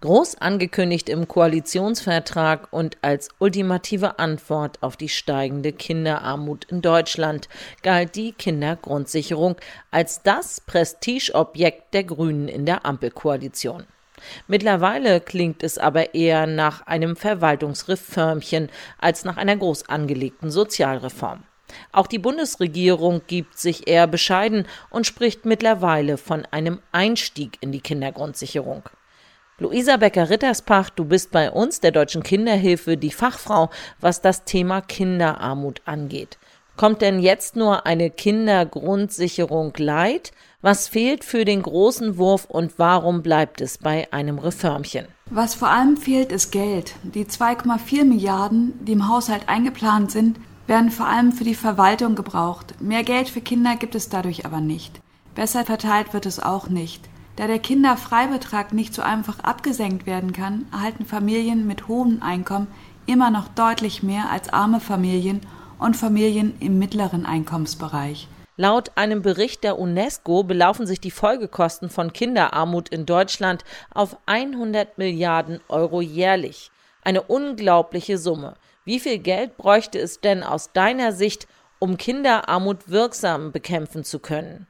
Groß angekündigt im Koalitionsvertrag und als ultimative Antwort auf die steigende Kinderarmut in Deutschland galt die Kindergrundsicherung als das Prestigeobjekt der Grünen in der Ampelkoalition. Mittlerweile klingt es aber eher nach einem Verwaltungsreformchen als nach einer groß angelegten Sozialreform. Auch die Bundesregierung gibt sich eher bescheiden und spricht mittlerweile von einem Einstieg in die Kindergrundsicherung. Luisa Becker-Ritterspach, du bist bei uns, der Deutschen Kinderhilfe, die Fachfrau, was das Thema Kinderarmut angeht. Kommt denn jetzt nur eine Kindergrundsicherung leid? Was fehlt für den großen Wurf und warum bleibt es bei einem Reformchen? Was vor allem fehlt, ist Geld. Die 2,4 Milliarden, die im Haushalt eingeplant sind, werden vor allem für die Verwaltung gebraucht. Mehr Geld für Kinder gibt es dadurch aber nicht. Besser verteilt wird es auch nicht. Da der Kinderfreibetrag nicht so einfach abgesenkt werden kann, erhalten Familien mit hohem Einkommen immer noch deutlich mehr als arme Familien und Familien im mittleren Einkommensbereich. Laut einem Bericht der UNESCO belaufen sich die Folgekosten von Kinderarmut in Deutschland auf 100 Milliarden Euro jährlich. Eine unglaubliche Summe. Wie viel Geld bräuchte es denn aus deiner Sicht, um Kinderarmut wirksam bekämpfen zu können?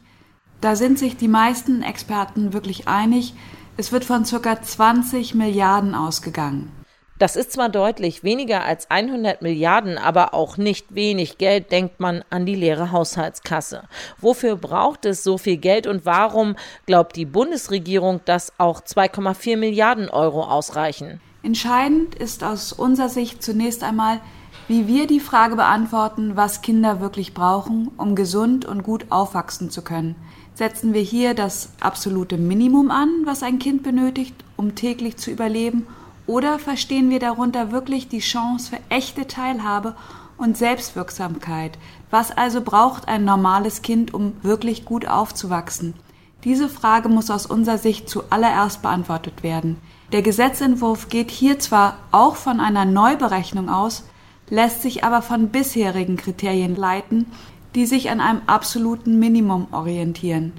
Da sind sich die meisten Experten wirklich einig, es wird von ca. 20 Milliarden ausgegangen. Das ist zwar deutlich weniger als 100 Milliarden, aber auch nicht wenig Geld, denkt man an die leere Haushaltskasse. Wofür braucht es so viel Geld und warum glaubt die Bundesregierung, dass auch 2,4 Milliarden Euro ausreichen? Entscheidend ist aus unserer Sicht zunächst einmal, wie wir die Frage beantworten, was Kinder wirklich brauchen, um gesund und gut aufwachsen zu können. Setzen wir hier das absolute Minimum an, was ein Kind benötigt, um täglich zu überleben, oder verstehen wir darunter wirklich die Chance für echte Teilhabe und Selbstwirksamkeit? Was also braucht ein normales Kind, um wirklich gut aufzuwachsen? Diese Frage muss aus unserer Sicht zuallererst beantwortet werden. Der Gesetzentwurf geht hier zwar auch von einer Neuberechnung aus, lässt sich aber von bisherigen Kriterien leiten, die sich an einem absoluten Minimum orientieren.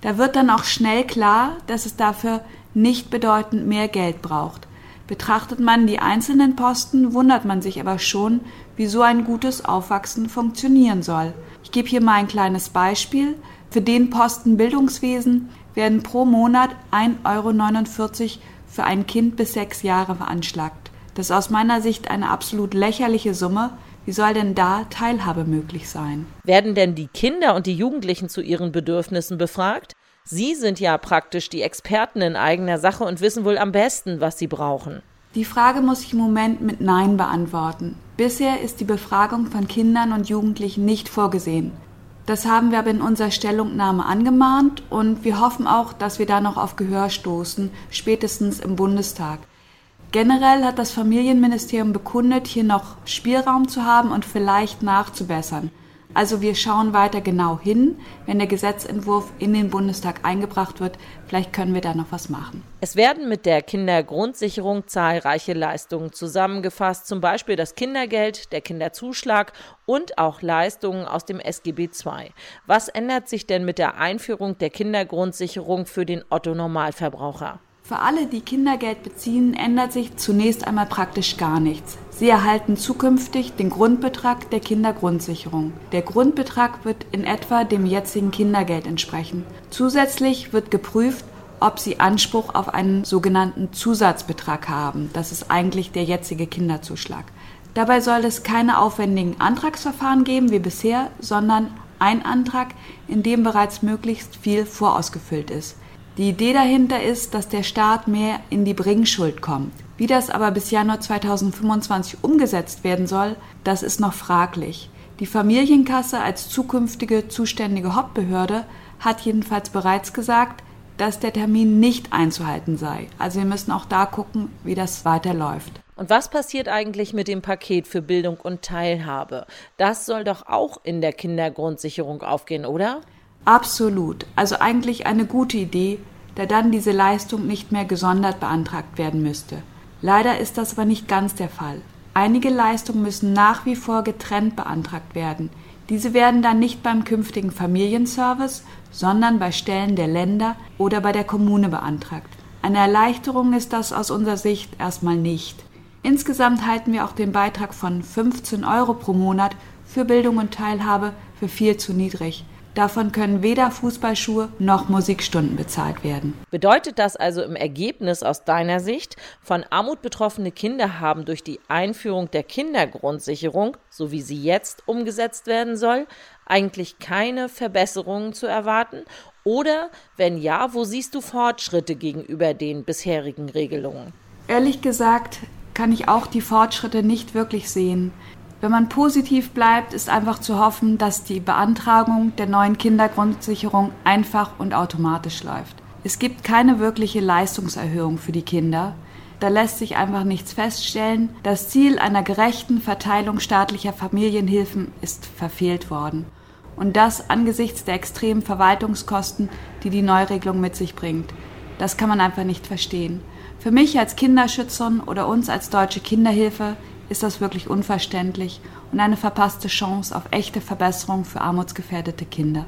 Da wird dann auch schnell klar, dass es dafür nicht bedeutend mehr Geld braucht. Betrachtet man die einzelnen Posten, wundert man sich aber schon, wie so ein gutes Aufwachsen funktionieren soll. Ich gebe hier mal ein kleines Beispiel. Für den Posten Bildungswesen werden pro Monat 1,49 Euro für ein Kind bis sechs Jahre veranschlagt. Das ist aus meiner Sicht eine absolut lächerliche Summe, wie soll denn da Teilhabe möglich sein? Werden denn die Kinder und die Jugendlichen zu ihren Bedürfnissen befragt? Sie sind ja praktisch die Experten in eigener Sache und wissen wohl am besten, was sie brauchen. Die Frage muss ich im Moment mit Nein beantworten. Bisher ist die Befragung von Kindern und Jugendlichen nicht vorgesehen. Das haben wir aber in unserer Stellungnahme angemahnt und wir hoffen auch, dass wir da noch auf Gehör stoßen, spätestens im Bundestag. Generell hat das Familienministerium bekundet, hier noch Spielraum zu haben und vielleicht nachzubessern. Also wir schauen weiter genau hin, wenn der Gesetzentwurf in den Bundestag eingebracht wird. Vielleicht können wir da noch was machen. Es werden mit der Kindergrundsicherung zahlreiche Leistungen zusammengefasst, zum Beispiel das Kindergeld, der Kinderzuschlag und auch Leistungen aus dem SGB II. Was ändert sich denn mit der Einführung der Kindergrundsicherung für den Otto Normalverbraucher? Für alle, die Kindergeld beziehen, ändert sich zunächst einmal praktisch gar nichts. Sie erhalten zukünftig den Grundbetrag der Kindergrundsicherung. Der Grundbetrag wird in etwa dem jetzigen Kindergeld entsprechen. Zusätzlich wird geprüft, ob sie Anspruch auf einen sogenannten Zusatzbetrag haben. Das ist eigentlich der jetzige Kinderzuschlag. Dabei soll es keine aufwendigen Antragsverfahren geben wie bisher, sondern ein Antrag, in dem bereits möglichst viel vorausgefüllt ist. Die Idee dahinter ist, dass der Staat mehr in die Bringschuld kommt. Wie das aber bis Januar 2025 umgesetzt werden soll, das ist noch fraglich. Die Familienkasse als zukünftige zuständige Hauptbehörde hat jedenfalls bereits gesagt, dass der Termin nicht einzuhalten sei. Also wir müssen auch da gucken, wie das weiterläuft. Und was passiert eigentlich mit dem Paket für Bildung und Teilhabe? Das soll doch auch in der Kindergrundsicherung aufgehen, oder? Absolut. Also eigentlich eine gute Idee, da dann diese Leistung nicht mehr gesondert beantragt werden müsste. Leider ist das aber nicht ganz der Fall. Einige Leistungen müssen nach wie vor getrennt beantragt werden. Diese werden dann nicht beim künftigen Familienservice, sondern bei Stellen der Länder oder bei der Kommune beantragt. Eine Erleichterung ist das aus unserer Sicht erstmal nicht. Insgesamt halten wir auch den Beitrag von 15 Euro pro Monat für Bildung und Teilhabe für viel zu niedrig. Davon können weder Fußballschuhe noch Musikstunden bezahlt werden. Bedeutet das also im Ergebnis aus deiner Sicht, von Armut betroffene Kinder haben durch die Einführung der Kindergrundsicherung, so wie sie jetzt umgesetzt werden soll, eigentlich keine Verbesserungen zu erwarten? Oder wenn ja, wo siehst du Fortschritte gegenüber den bisherigen Regelungen? Ehrlich gesagt kann ich auch die Fortschritte nicht wirklich sehen. Wenn man positiv bleibt, ist einfach zu hoffen, dass die Beantragung der neuen Kindergrundsicherung einfach und automatisch läuft. Es gibt keine wirkliche Leistungserhöhung für die Kinder. Da lässt sich einfach nichts feststellen. Das Ziel einer gerechten Verteilung staatlicher Familienhilfen ist verfehlt worden. Und das angesichts der extremen Verwaltungskosten, die die Neuregelung mit sich bringt. Das kann man einfach nicht verstehen. Für mich als Kinderschützerin oder uns als Deutsche Kinderhilfe ist das wirklich unverständlich und eine verpasste Chance auf echte Verbesserung für armutsgefährdete Kinder.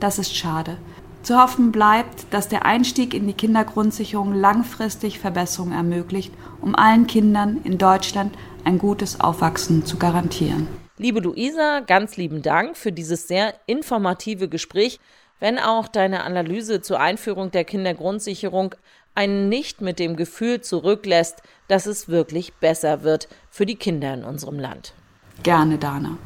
Das ist schade. Zu hoffen bleibt, dass der Einstieg in die Kindergrundsicherung langfristig Verbesserungen ermöglicht, um allen Kindern in Deutschland ein gutes Aufwachsen zu garantieren. Liebe Luisa, ganz lieben Dank für dieses sehr informative Gespräch, wenn auch deine Analyse zur Einführung der Kindergrundsicherung einen nicht mit dem Gefühl zurücklässt, dass es wirklich besser wird für die Kinder in unserem Land. Gerne, Dana.